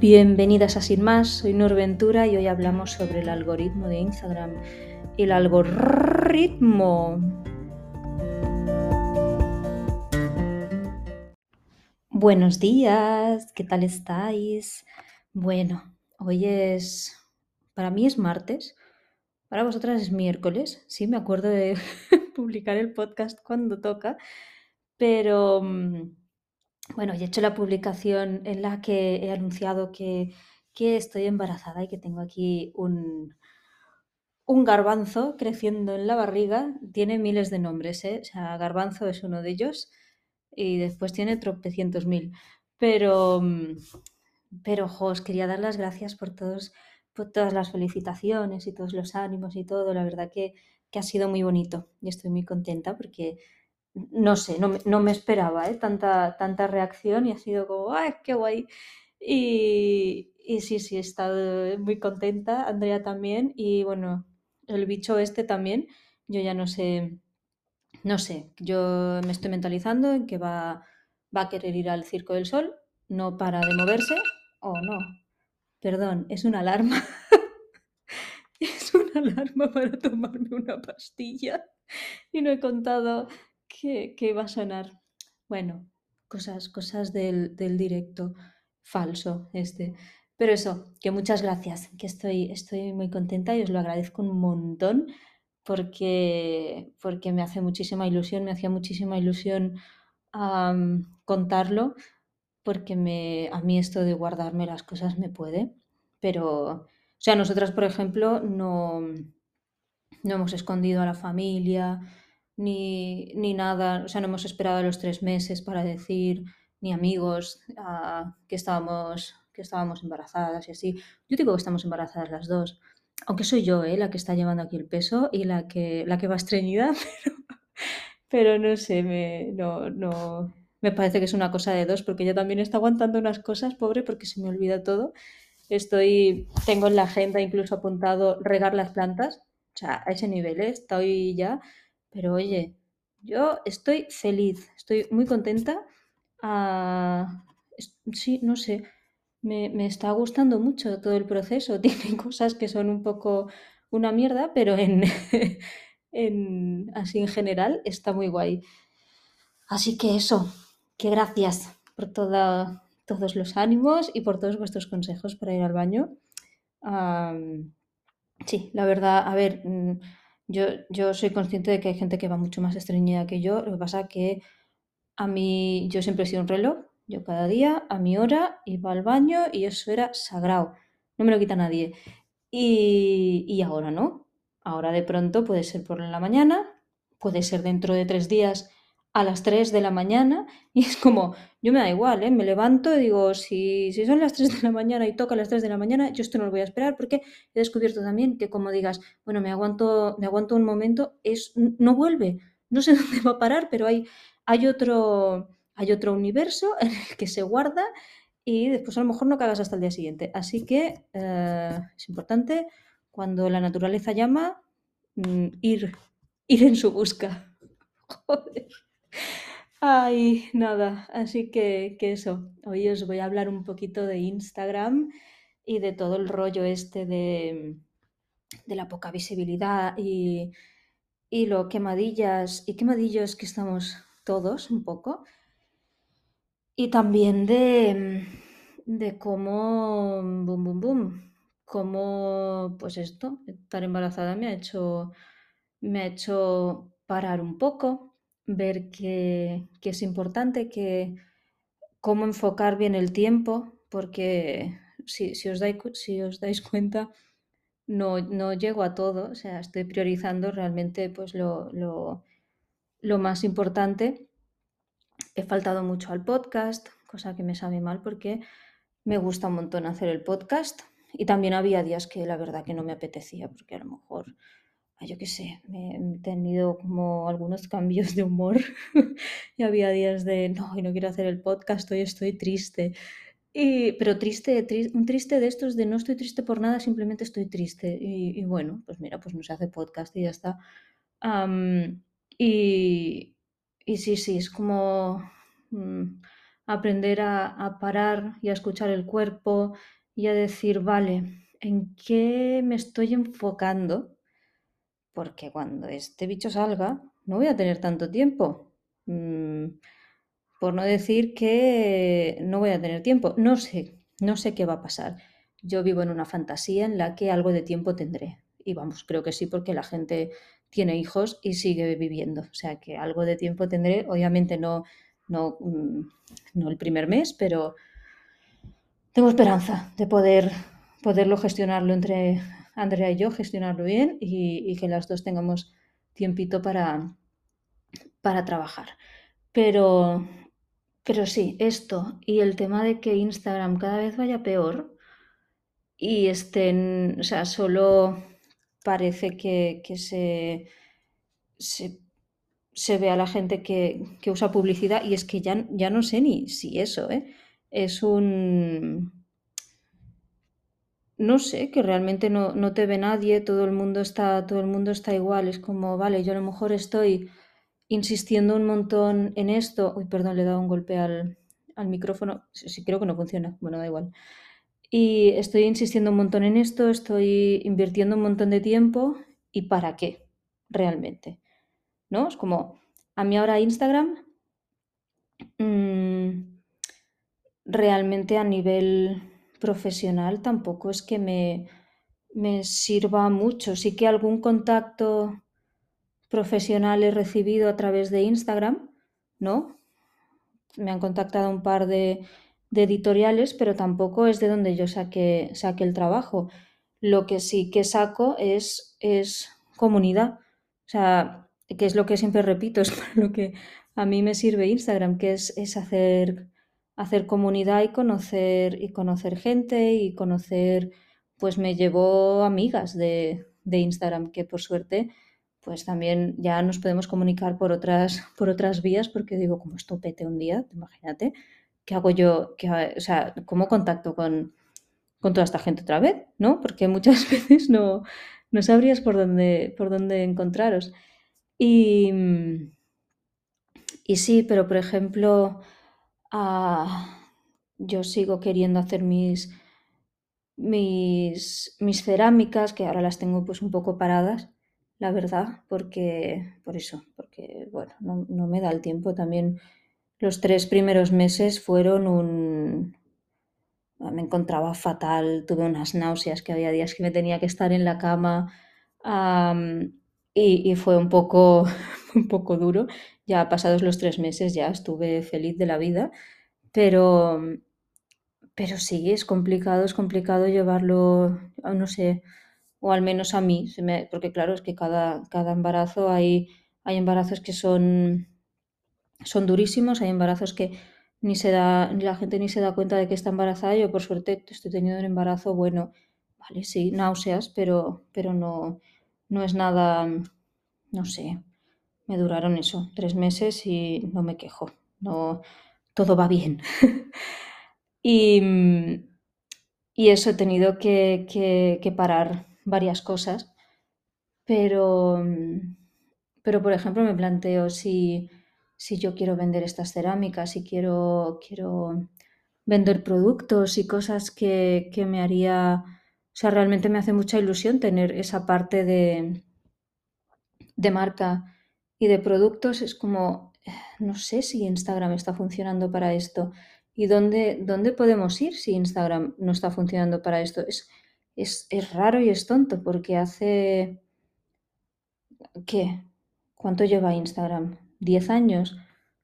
Bienvenidas a Sin Más, soy Norventura y hoy hablamos sobre el algoritmo de Instagram. El algoritmo. Buenos días, ¿qué tal estáis? Bueno, hoy es... Para mí es martes, para vosotras es miércoles, sí, me acuerdo de publicar el podcast cuando toca, pero bueno, he hecho la publicación en la que he anunciado que, estoy embarazada y que tengo aquí un, un garbanzo creciendo en la barriga. Tiene miles de nombres, ¿eh? O sea, garbanzo es uno de ellos y después tiene tropecientos mil. Pero, pero, jo, os quería dar las gracias por todos, por todas las felicitaciones y todos los ánimos y todo. La verdad que, que ha sido muy bonito y estoy muy contenta porque no sé, no, me esperaba ¿eh? tanta, tanta reacción y ha sido como, ¡ay, qué guay! Y, sí, sí, he estado muy contenta, Andrea también, y bueno, el bicho este también, yo ya no sé, no sé, yo me estoy mentalizando en que va, va a querer ir al Circo del Sol, no para de moverse, oh no, perdón, es una alarma. es una alarma para tomarme una pastilla y no he contado que, va a sonar. Bueno, cosas, cosas del, directo falso este. Pero eso, que muchas gracias, que estoy, estoy muy contenta y os lo agradezco un montón porque, porque me hace muchísima ilusión, me hacía muchísima ilusión contarlo, porque me, a mí esto de guardarme las cosas me puede. Pero, o sea, nosotras, por ejemplo, no, no hemos escondido a la familia, ni, ni nada, o sea, no hemos esperado los tres meses para decir, ni amigos, ah, que, estábamos, que estábamos embarazadas y así. Yo digo que estamos embarazadas las dos, aunque soy yo ¿eh? la que está llevando aquí el peso y la que, la que va estreñida, pero, pero no sé, me, no, no, me parece que es una cosa de dos, porque yo también está aguantando unas cosas, pobre, porque se me olvida todo. Estoy, tengo en la agenda incluso apuntado regar las plantas, o sea, a ese nivel, ¿eh? estoy ya pero oye, yo estoy feliz, estoy muy contenta. Ah, sí, no sé, me, está gustando mucho todo el proceso. Tiene cosas que son un poco una mierda, pero en, en, así en general está muy guay. Así que eso, que gracias por todos los ánimos y por todos vuestros consejos para ir al baño. sí, la verdad, a ver, mm, yo, soy consciente de que hay gente que va mucho más estreñida que yo. Lo que pasa que a mí, yo siempre he sido un reloj. Yo cada día, a mi hora, iba al baño y eso era sagrado. No me lo quita nadie. Y, y ahora no. Ahora de pronto puede ser por la mañana, puede ser dentro de tres días a las 3 de la mañana y es como, yo me da igual, ¿eh? me levanto y digo, si, si son las 3 de la mañana y toca las 3 de la mañana, yo esto no lo voy a esperar porque he descubierto también que como digas, bueno, me aguanto, me aguanto un momento, es, no vuelve, no sé dónde va a parar, pero hay, hay, otro, hay otro universo en el que se guarda y después a lo mejor no cagas hasta el día siguiente. Así que eh, es importante, cuando la naturaleza llama, mm, ir, ir en su busca. Joder. Ay, nada, así que, eso, hoy os voy a hablar un poquito de Instagram y de todo el rollo este de, la poca visibilidad y, y lo quemadillas y quemadillos que estamos todos un poco. Y también de, de cómo, boom, boom, boom, cómo, pues esto, estar embarazada me ha hecho, me ha hecho parar un poco, ver que, es importante, que cómo enfocar bien el tiempo, porque si, os, dais, si os dais cuenta, no, no, llego a todo, o sea, estoy priorizando realmente pues lo, lo, más importante. He faltado mucho al podcast, cosa que me sabe mal porque me gusta un montón hacer el podcast y también había días que la verdad que no me apetecía porque a lo mejor yo qué sé, he tenido como algunos cambios de humor y había días de, no, y no quiero hacer el podcast, hoy estoy triste. Y, pero triste, un triste de estos de no estoy triste por nada, simplemente estoy triste. Y, bueno, pues mira, pues no se hace podcast y ya está. y, y sí, sí, es como... Mm, aprender a, parar y a escuchar el cuerpo y a decir, vale, ¿en qué me estoy enfocando? Porque cuando este bicho salga, no voy a tener tanto tiempo. Mm, por no decir que no voy a tener tiempo. No sé, no sé qué va a pasar. Yo vivo en una fantasía en la que algo de tiempo tendré. Y vamos, creo que sí, porque la gente tiene hijos y sigue viviendo. O sea que algo de tiempo tendré. Obviamente no, no, mm, no el primer mes, pero tengo esperanza de poder poderlo gestionarlo entre Andrea y yo, gestionarlo bien y, que las dos tengamos tiempito para, para trabajar. Pero, pero sí, esto y el tema de que Instagram cada vez vaya peor y estén, o sea, solo parece que, se, se, ve a la gente que, usa publicidad y es que ya, ya no sé ni si eso, ¿eh? Es un... No sé, que realmente no, no, te ve nadie, todo el mundo está, todo el mundo está igual. Es como, vale, yo a lo mejor estoy insistiendo un montón en esto. Uy, perdón, le he dado un golpe al, al micrófono. Sí, creo que no funciona. Bueno, da igual. Y estoy insistiendo un montón en esto, estoy invirtiendo un montón de tiempo. ¿Y para qué? Realmente. ¿No? Es como, a mí ahora Instagram, mm, realmente a nivel profesional tampoco es que me, me sirva mucho. Sí que algún contacto profesional he recibido a través de Instagram, ¿no? Me han contactado un par de de editoriales, pero tampoco es de donde yo saque, saque el trabajo. Lo que sí que saco es, es comunidad. O sea, que es lo que siempre repito, es lo que a mí me sirve Instagram, que es, es hacer, hacer comunidad y conocer, y conocer gente y conocer, pues me llevo amigas de, de Instagram, que por suerte pues también ya nos podemos comunicar por otras, por otras vías, porque digo, como esto pete un día, imagínate, ¿qué hago yo? o sea, ¿cómo contacto con, toda esta gente otra vez? ¿No? Porque muchas veces no, no sabrías por dónde, por dónde encontraros. Y, y sí, pero por ejemplo, ah, yo sigo queriendo hacer mis, mis, mis cerámicas, que ahora las tengo pues un poco paradas, la verdad, porque, por eso, porque, bueno, no, no me da el tiempo también los tres primeros meses fueron un... Me encontraba fatal, tuve unas náuseas, que había días que me tenía que estar en la cama y, fue un poco, un poco duro. Ya pasados los tres meses ya estuve feliz de la vida, pero, pero sí, es complicado, es complicado llevarlo, no sé, o al menos a mí, porque claro, es que cada, cada embarazo hay, hay embarazos que son son durísimos, hay embarazos que ni se da, la gente ni se da cuenta de que está embarazada. Yo por suerte estoy teniendo un embarazo bueno, vale, sí, náuseas, pero, pero no, no es nada, no sé, me duraron eso, tres meses y no me quejo, no, todo va bien. y, y, eso he tenido que, que, parar varias cosas, pero, pero por ejemplo me planteo si si yo quiero vender estas cerámicas, si quiero, quiero vender productos y cosas que, me haría, o sea, realmente me hace mucha ilusión tener esa parte de, de marca y de productos. Es como, no sé si Instagram está funcionando para esto. ¿Y dónde, dónde podemos ir si Instagram no está funcionando para esto? Es, es, es raro y es tonto porque hace... ¿Qué? ¿Cuánto lleva Instagram? 10 años,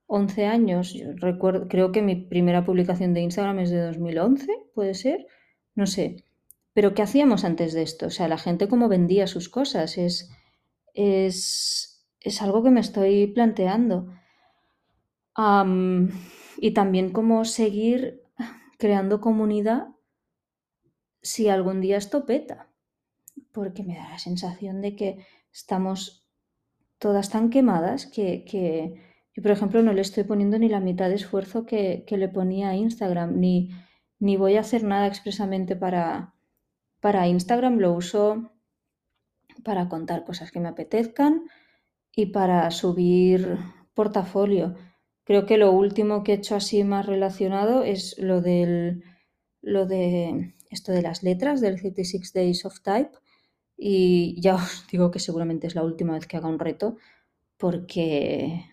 11 años. Yo recuerdo, creo que mi primera publicación de Instagram es de 2011, puede ser, no sé. Pero ¿qué hacíamos antes de esto? O sea, la gente cómo vendía sus cosas es, es, es algo que me estoy planteando. y también cómo seguir creando comunidad si algún día esto peta. Porque me da la sensación de que estamos todas tan quemadas que, yo, por ejemplo, no le estoy poniendo ni la mitad de esfuerzo que, le ponía a Instagram, ni, ni voy a hacer nada expresamente para, para Instagram, lo uso para contar cosas que me apetezcan y para subir portafolio. Creo que lo último que he hecho así más relacionado es lo del lo de esto de las letras del 36 Days of Type y ya os digo que seguramente es la última vez que haga un reto porque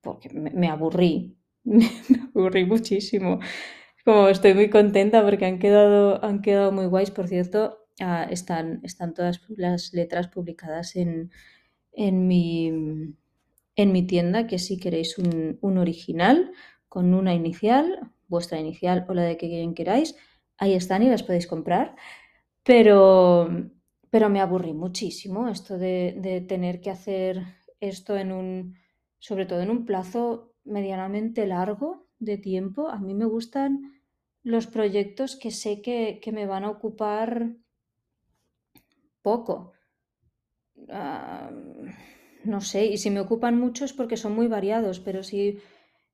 porque me, aburrí, me aburrí muchísimo. Como estoy muy contenta porque han quedado, han quedado muy guays, por cierto, ah, están, están todas las letras publicadas en, en, mi, en mi tienda, que si queréis un, un original con una inicial, vuestra inicial o la de que quien queráis, ahí están y las podéis comprar. Pero, pero me aburrí muchísimo esto de, de tener que hacer esto en un, sobre todo en un plazo medianamente largo de tiempo. A mí me gustan los proyectos que sé que, me van a ocupar poco. No sé, y si me ocupan mucho es porque son muy variados, pero si,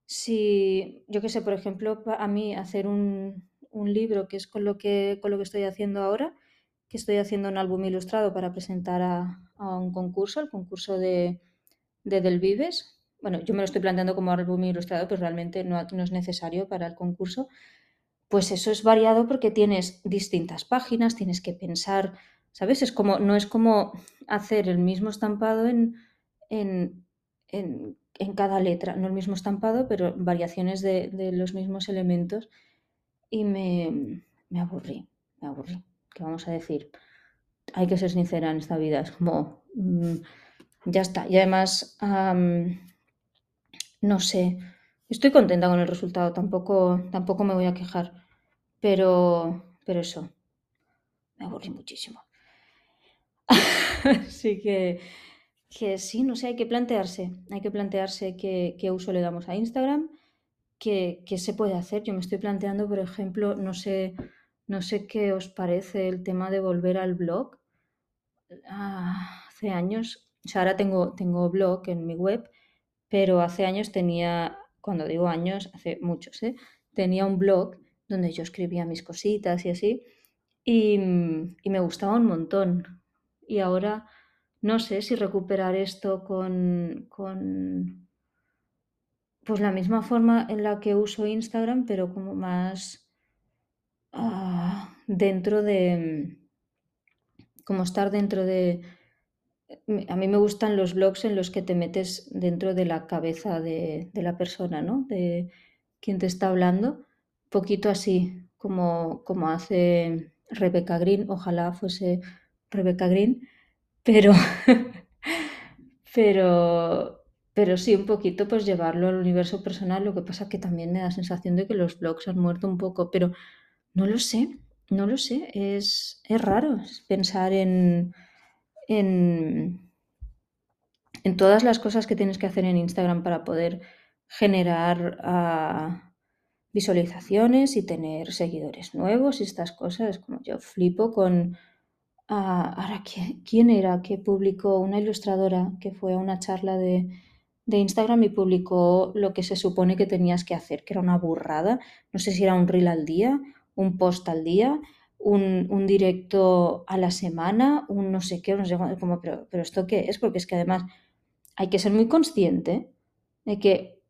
si yo qué sé, por ejemplo, a mí hacer un, un, libro, que es con lo que, con lo que estoy haciendo ahora, que estoy haciendo un álbum ilustrado para presentar a, un concurso, el concurso de, de Del Vives, bueno, yo me lo estoy planteando como álbum ilustrado, pero realmente no, no es necesario para el concurso, pues eso es variado porque tienes distintas páginas, tienes que pensar, ¿sabes? No es como hacer el mismo estampado en, cada letra, no el mismo estampado, pero variaciones de, los mismos elementos. Y me, me, aburrí, me aburrí. ¿Qué vamos a decir? Hay que ser sincera en esta vida, es como, mm, ya está. Y además, no sé, estoy contenta con el resultado, tampoco, tampoco me voy a quejar, pero, pero eso, me aburrí muchísimo. Así que, que sí, no sé, hay que plantearse, hay que plantearse qué, qué uso le damos a Instagram, qué, qué, se puede hacer. Yo me estoy planteando, por ejemplo, no sé, no sé qué os parece el tema de volver al blog. Ah, hace años, o sea, ahora tengo, tengo blog en mi web pero hace años tenía, cuando digo años, hace muchos, ¿eh? tenía un blog donde yo escribía mis cositas y así, y, me gustaba un montón. Y ahora no sé si recuperar esto con, con pues la misma forma en la que uso Instagram, pero como más ah, dentro de, como estar dentro de, a mí me gustan los blogs en los que te metes dentro de la cabeza de, la persona, ¿no? De quien te está hablando. Poquito así, como, como hace Rebecca Green. Ojalá fuese Rebecca Green. Pero, pero, pero sí, un poquito pues llevarlo al universo personal. Lo que pasa que también me da sensación de que los blogs han muerto un poco. Pero no lo sé, no lo sé. Es, es raro pensar en en, todas las cosas que tienes que hacer en Instagram para poder generar ah, visualizaciones y tener seguidores nuevos y estas cosas. Como yo flipo con... Ah, ahora, ¿quién, era que publicó una ilustradora que fue a una charla de, de Instagram y publicó lo que se supone que tenías que hacer, que era una burrada. No sé si era un reel al día, un post al día un, directo a la semana, un no sé qué, no sé como, pero, pero esto qué es, porque es que además hay que ser muy consciente de que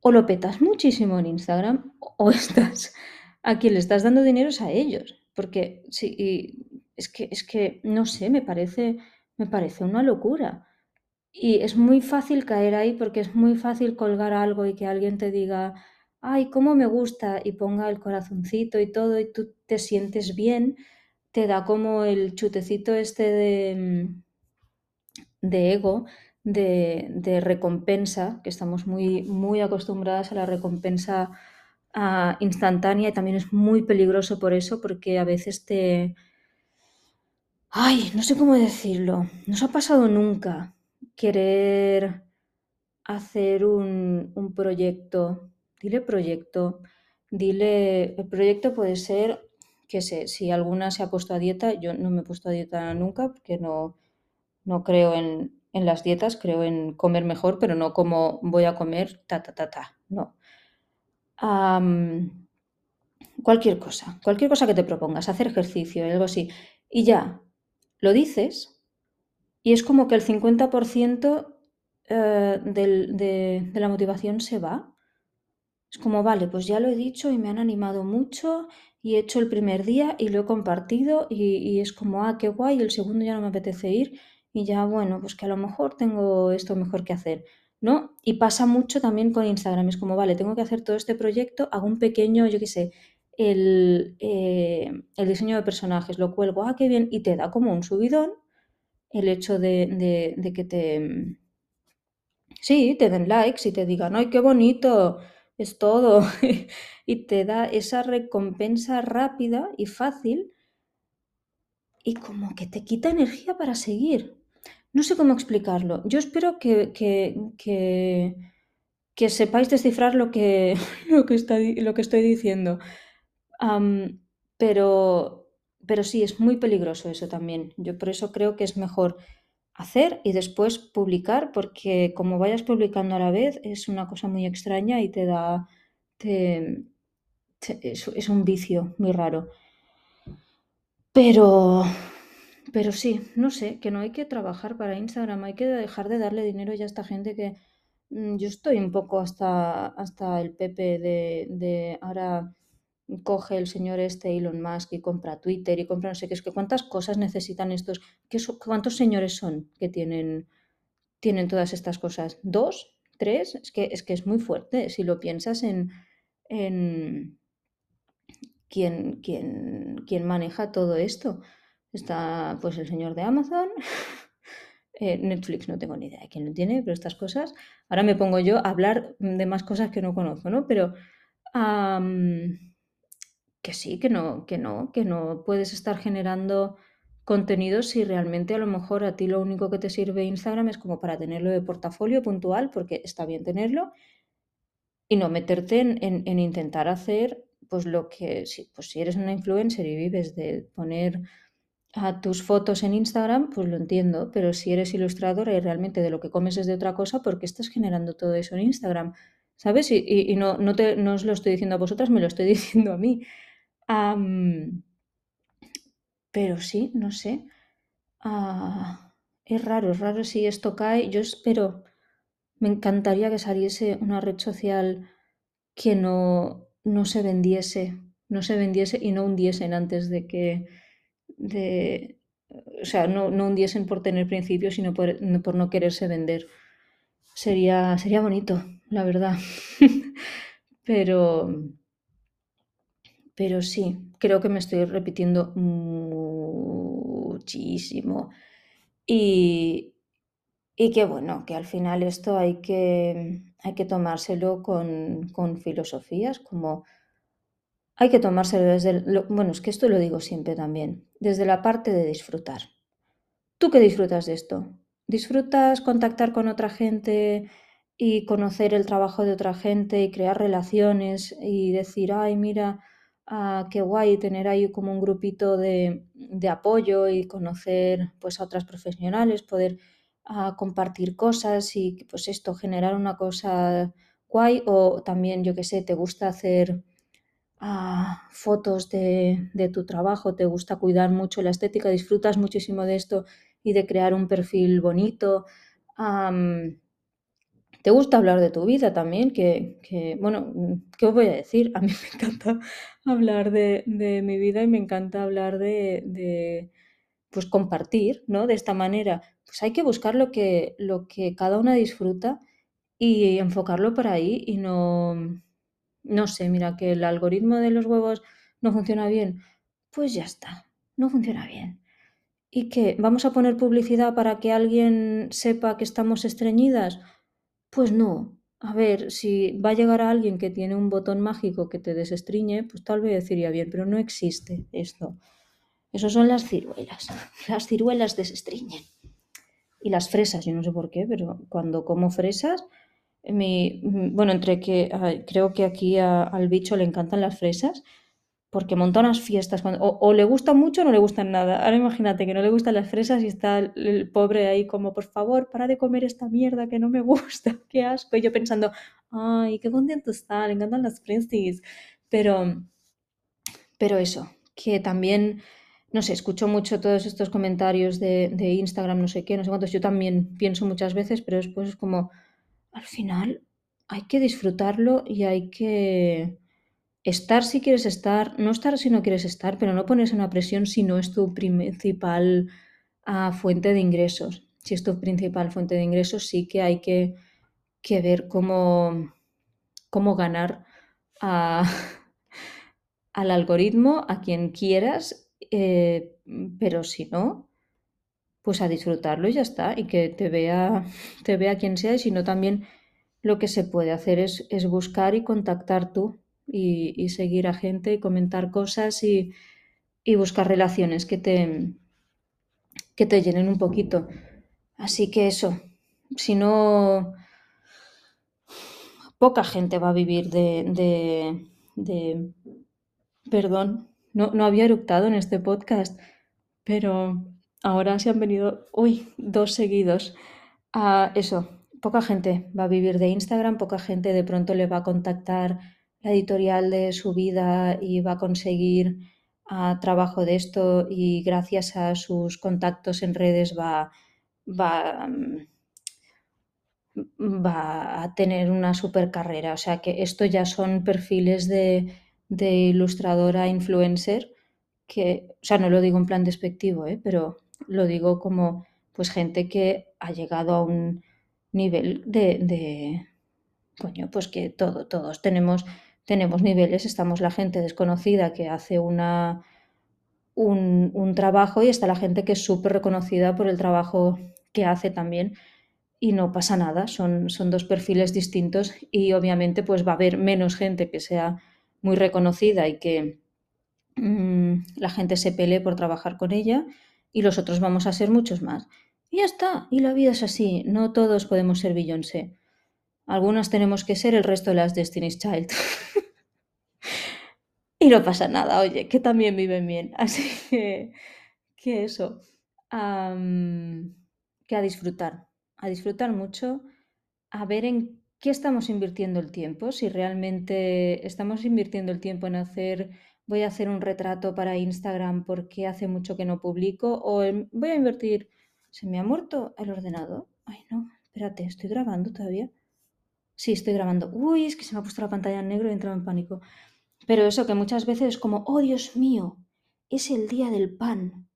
o lo petas muchísimo en Instagram o estás a quien le estás dando dinero a ellos, porque sí, es que es que no sé, me parece me parece una locura. Y es muy fácil caer ahí porque es muy fácil colgar algo y que alguien te diga, ay, cómo me gusta, y ponga el corazoncito y todo, y tú te sientes bien, te da como el chutecito este de, mm, ego, de, recompensa, que estamos muy, muy acostumbradas a la recompensa ah, instantánea y también es muy peligroso por eso, porque a veces te... Ay, no sé cómo decirlo, nos ha pasado nunca querer hacer un, un proyecto. Dile proyecto, dile, el proyecto puede ser, que sé, si alguna se ha puesto a dieta, yo no me he puesto a dieta nunca porque no, no creo en, las dietas, creo en comer mejor, pero no como voy a comer ta, ta, ta, ta, no. cualquier cosa, cualquier cosa que te propongas, hacer ejercicio, algo así, y ya, lo dices y es como que el 50% eh, de, la motivación se va. Es como, vale, pues ya lo he dicho y me han animado mucho y he hecho el primer día y lo he compartido y, y es como, ah, qué guay, el segundo ya no me apetece ir y ya, bueno, pues que a lo mejor tengo esto mejor que hacer. ¿no? Y pasa mucho también con Instagram, es como, vale, tengo que hacer todo este proyecto, hago un pequeño, yo qué sé, el, eh, el, diseño de personajes, lo cuelgo, ah, qué bien, y te da como un subidón el hecho de, de, que te... Sí, te den likes y te digan, ¡ay, qué bonito! Es todo. y te da esa recompensa rápida y fácil y como que te quita energía para seguir. No sé cómo explicarlo. Yo espero que, que, sepáis descifrar lo que, lo que, está, lo que estoy diciendo. Pero, pero sí, es muy peligroso eso también. Yo por eso creo que es mejor hacer y después publicar, porque como vayas publicando a la vez es una cosa muy extraña y te da... es un vicio muy raro. Pero, pero sí, no sé, que no hay que trabajar para Instagram, hay que dejar de darle dinero ya a esta gente que mm, yo estoy un poco hasta, hasta el Pepe de, de ahora coge el señor este Elon Musk y compra Twitter y compra no sé qué, es que cuántas cosas necesitan estos, ¿Qué cuántos señores son que tienen, tienen todas estas cosas, dos, tres, es que es, que es muy fuerte si lo piensas en, en quién, quién, quién maneja todo esto. Está pues el señor de Amazon. Eh, Netflix no tengo ni idea de quién lo tiene, pero estas cosas. Ahora me pongo yo a hablar de más cosas que no conozco, ¿no? Pero que sí, que no, que no, que no puedes estar generando contenido si realmente a lo mejor a ti lo único que te sirve Instagram es como para tenerlo de portafolio puntual, porque está bien tenerlo, y no meterte en, en intentar hacer pues lo que, si, pues si eres una influencer y vives de poner a tus fotos en Instagram, pues lo entiendo, pero si eres ilustradora y realmente de lo que comes es de otra cosa, ¿por qué estás generando todo eso en Instagram? ¿Sabes? Y, no, no, te, no os lo estoy diciendo a vosotras, me lo estoy diciendo a mí. Pero sí, no sé. Ah, es raro, es raro si esto cae. Yo espero, me encantaría que saliese una red social que no, no se vendiese, no se vendiese y no hundiesen antes de que de, o sea, no, no hundiesen por tener principios, sino por, por no quererse vender. Sería, sería bonito, la verdad. pero, pero sí, creo que me estoy repitiendo muchísimo. Y, y que bueno, que al final esto hay que, hay que tomárselo con, con filosofías, como hay que tomárselo desde... El, bueno, es que esto lo digo siempre también, desde la parte de disfrutar. ¿Tú qué disfrutas de esto? ¿Disfrutas contactar con otra gente y conocer el trabajo de otra gente y crear relaciones y decir, ay, mira, ah, qué guay tener ahí como un grupito de, de, apoyo y conocer pues a otras profesionales, poder ah, compartir cosas y pues esto, generar una cosa guay. O también, yo qué sé, te gusta hacer fotos de, tu trabajo, te gusta cuidar mucho la estética, disfrutas muchísimo de esto y de crear un perfil bonito. Te gusta hablar de tu vida también, que, bueno, ¿qué os voy a decir? A mí me encanta hablar de, mi vida y me encanta hablar de, pues compartir, ¿no? De esta manera. Pues hay que buscar lo que, lo que cada una disfruta y enfocarlo por ahí y no, no sé, mira, que el algoritmo de los huevos no funciona bien, pues ya está, no funciona bien. ¿Y qué? ¿Vamos a poner publicidad para que alguien sepa que estamos estreñidas? Pues no. A ver, si va a llegar a alguien que tiene un botón mágico que te desestriñe, pues tal vez diría bien, pero no existe esto. Eso son las ciruelas. Las ciruelas desestriñen. Y las fresas, yo no sé por qué, pero cuando como fresas, mi, bueno, entre que creo que aquí al bicho le encantan las fresas, porque monta unas fiestas, o, le gustan mucho o no le gustan nada. Ahora imagínate que no le gustan las fresas y está el, pobre ahí como, por favor, para de comer esta mierda que no me gusta, qué asco. Y yo pensando, ay, qué contento está, le encantan las fresas. Pero, pero eso, que también no sé, escucho mucho todos estos comentarios de, de Instagram, no sé qué, no sé cuántos, yo también pienso muchas veces, pero después es como, al final hay que disfrutarlo y hay que estar si quieres estar, no estar si no quieres estar, pero no ponerse una presión si no es tu principal uh, fuente de ingresos. Si es tu principal fuente de ingresos, sí que hay que, ver cómo, ganar al algoritmo, a quien quieras, eh, pero si no, pues a disfrutarlo y ya está, y que te vea, quien sea, y si no también lo que se puede hacer es buscar y contactar tú y, seguir a gente y comentar cosas y, y, buscar relaciones que te, que te llenen un poquito. Así que eso, si no, poca gente va a vivir de, de, perdón, no, no había eructado en este podcast, pero ahora se han venido, uy, dos seguidos. a eso, poca gente va a vivir de Instagram, poca gente de pronto le va a contactar la editorial de su vida y va a conseguir uh, trabajo de esto y gracias a sus contactos en redes va, va, a tener una super carrera. O sea que esto ya son perfiles de, de ilustradora influencer que, o sea, no lo digo en plan despectivo, ¿eh? pero lo digo como pues gente que ha llegado a un nivel de, de coño, pues que todo, todos tenemos, tenemos niveles, estamos la gente desconocida que hace una, un, trabajo y está la gente que es súper reconocida por el trabajo que hace también y no pasa nada, son, son dos perfiles distintos y obviamente pues va a haber menos gente que sea muy reconocida y que mmm, la gente se pelee por trabajar con ella y los otros vamos a ser muchos más. Y ya está, y la vida es así, no todos podemos ser Beyoncé. Algunas tenemos que ser el resto de las Destiny's Child. y no pasa nada, oye, que también viven bien. Así que, que eso, que a disfrutar, a disfrutar mucho, a ver en qué estamos invirtiendo el tiempo, si realmente estamos invirtiendo el tiempo en hacer voy a hacer un retrato para Instagram porque hace mucho que no publico o voy a invertir... ¿Se me ha muerto el ordenador? Ay, no, espérate, ¿estoy grabando todavía? Sí, estoy grabando. Uy, es que se me ha puesto la pantalla en negro y he entrado en pánico. Pero eso que muchas veces es como, oh Dios mío, es el día del pan.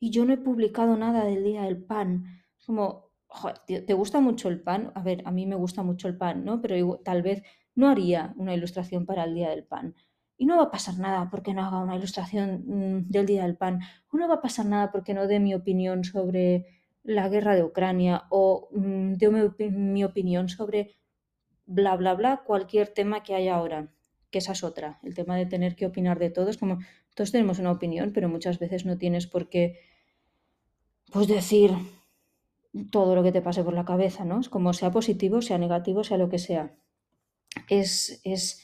Y yo no he publicado nada del día del pan. Es como, joder, ¿te gusta mucho el pan? A ver, a mí me gusta mucho el pan, ¿no? Pero tal vez no haría una ilustración para el día del pan. Y no va a pasar nada porque no haga una ilustración mmm, del Día del Pan. O no va a pasar nada porque no dé mi opinión sobre la guerra de Ucrania o mmm, dé mi, opinión sobre bla, bla, bla, cualquier tema que haya ahora. Que esa es otra. El tema de tener que opinar de todo es como todos tenemos una opinión, pero muchas veces no tienes por qué pues decir todo lo que te pase por la cabeza, ¿no? Es como sea positivo, sea negativo, sea lo que sea. Es, es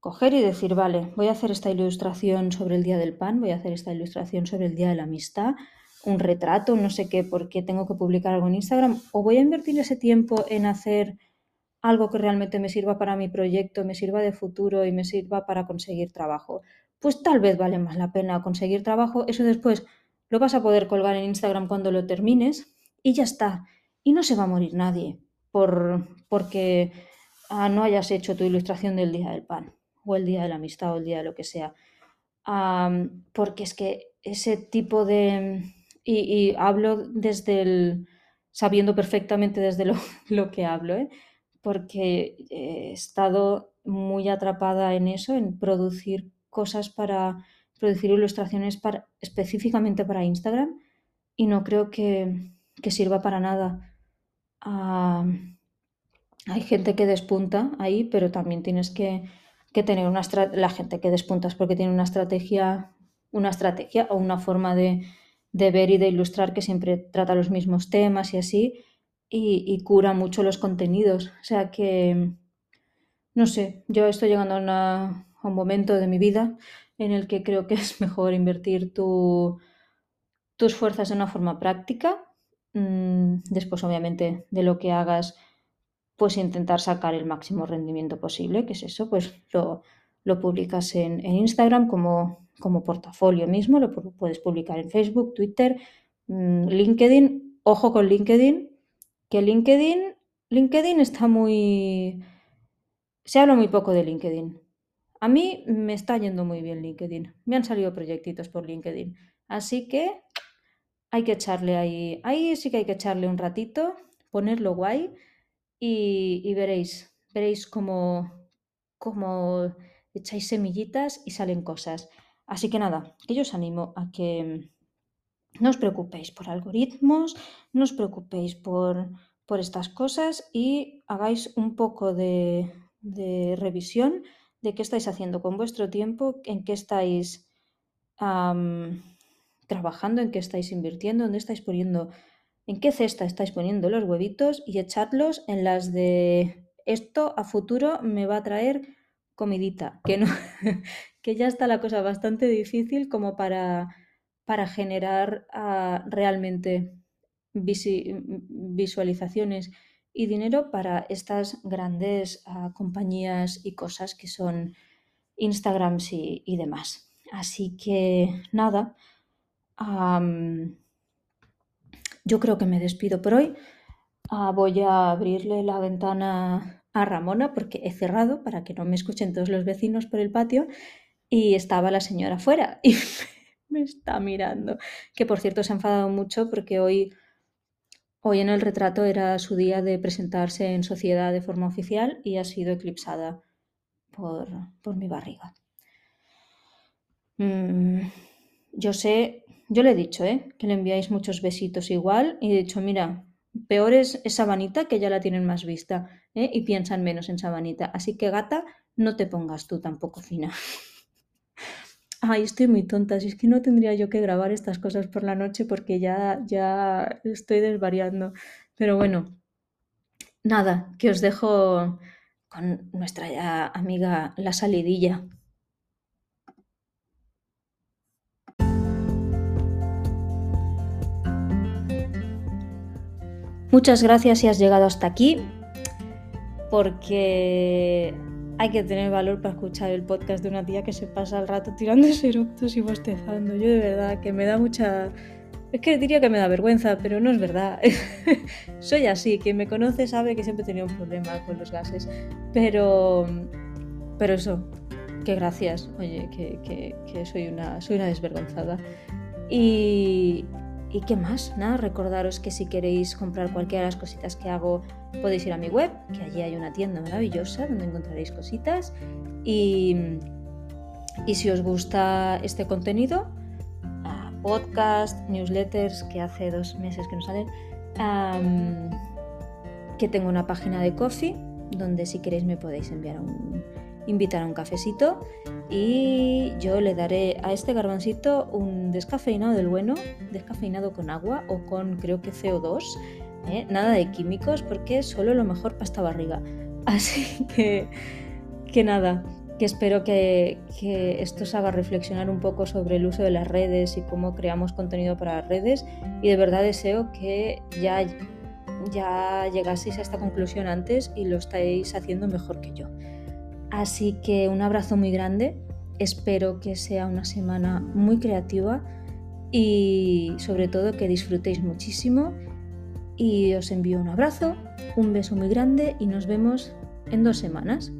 coger y decir, vale, voy a hacer esta ilustración sobre el Día del Pan, voy a hacer esta ilustración sobre el Día de la Amistad, un retrato, no sé qué, porque tengo que publicar algo en Instagram, o voy a invertir ese tiempo en hacer algo que realmente me sirva para mi proyecto, me sirva de futuro y me sirva para conseguir trabajo. Pues tal vez vale más la pena conseguir trabajo, eso después lo vas a poder colgar en Instagram cuando lo termines y ya está. Y no se va a morir nadie por, porque ah, no hayas hecho tu ilustración del Día del Pan o el día de la amistad o el día de lo que sea. Porque es que ese tipo de... Y, y, hablo desde el... sabiendo perfectamente desde lo, lo que hablo, ¿eh? Porque he estado muy atrapada en eso, en producir cosas para... producir ilustraciones para, específicamente para Instagram y no creo que, que sirva para nada. Um, hay gente que despunta ahí, pero también tienes que que tener una la gente que despuntas porque tiene una estrategia, una estrategia o una forma de, de ver y de ilustrar que siempre trata los mismos temas y así, y, cura mucho los contenidos. O sea que, no sé, yo estoy llegando a, una, un momento de mi vida en el que creo que es mejor invertir tu, tus fuerzas de una forma práctica. Mm, después, obviamente, de lo que hagas pues intentar sacar el máximo rendimiento posible, que es eso, pues lo, lo publicas en, en, Instagram como como portafolio mismo, lo puedes publicar en Facebook, Twitter, mm, LinkedIn. Ojo con LinkedIn, que LinkedIn, LinkedIn está muy... Se habla muy poco de LinkedIn. A mí me está yendo muy bien LinkedIn. Me han salido proyectitos por LinkedIn. Así que hay que echarle ahí, ahí sí que hay que echarle un ratito, ponerlo guay y, veréis, veréis cómo, cómo echáis semillitas y salen cosas. Así que nada, que yo os animo a que no os preocupéis por algoritmos, no os preocupéis por, por estas cosas y hagáis un poco de, de revisión de qué estáis haciendo con vuestro tiempo, en qué estáis trabajando, en qué estáis invirtiendo, dónde estáis poniendo, en qué cesta estáis poniendo los huevitos y echadlos en las de esto a futuro me va a traer comidita, que no, que ya está la cosa bastante difícil como para, para generar ah, realmente visualizaciones y dinero para estas grandes ah, compañías y cosas que son Instagrams y, demás. Así que nada, yo creo que me despido por hoy. Ah, voy a abrirle la ventana a Ramona porque he cerrado para que no me escuchen todos los vecinos por el patio y estaba la señora afuera y me está mirando. Que por cierto se ha enfadado mucho porque hoy Hoy en el retrato era su día de presentarse en sociedad de forma oficial y ha sido eclipsada por, mi barriga. Mm, yo sé, yo le he dicho, ¿eh? que le enviáis muchos besitos igual y he dicho, mira, peor es, esa Sabanita que ya la tienen más vista ¿eh? y piensan menos en Sabanita. Así que gata, no te pongas tú tampoco fina. Ay, estoy muy tonta, si es que no tendría yo que grabar estas cosas por la noche porque ya, ya estoy desvariando. Pero bueno, nada, que os dejo con nuestra amiga La Salidilla. Muchas gracias si has llegado hasta aquí, porque hay que tener valor para escuchar el podcast de una tía que se pasa el rato tirando eructos y bostezando. Yo de verdad que me da mucha... Es que diría que me da vergüenza, pero no es verdad. Soy así, quien me conoce sabe que siempre he tenido un problema con los gases. Pero... Pero eso, que gracias. Oye, que, que soy, una, soy una desvergonzada. Y, ¿Y qué más? Nada, recordaros que si queréis comprar cualquiera de las cositas que hago, podéis ir a mi web, que allí hay una tienda maravillosa donde encontraréis cositas. Y, y si os gusta este contenido, podcast, newsletters, que hace dos meses que no salen, que tengo una página de coffee, donde si queréis me podéis enviar un, invitar a un cafecito y yo le daré a este garbancito un descafeinado del bueno, descafeinado con agua o con creo que CO2, ¿eh? nada de químicos porque solo lo mejor para esta barriga. Así que, que nada, que espero que, que, esto os haga reflexionar un poco sobre el uso de las redes y cómo creamos contenido para las redes y de verdad deseo que ya, ya llegaseis a esta conclusión antes y lo estáis haciendo mejor que yo. Así que un abrazo muy grande, espero que sea una semana muy creativa y sobre todo que disfrutéis muchísimo y os envío un abrazo, un beso muy grande y nos vemos en dos semanas.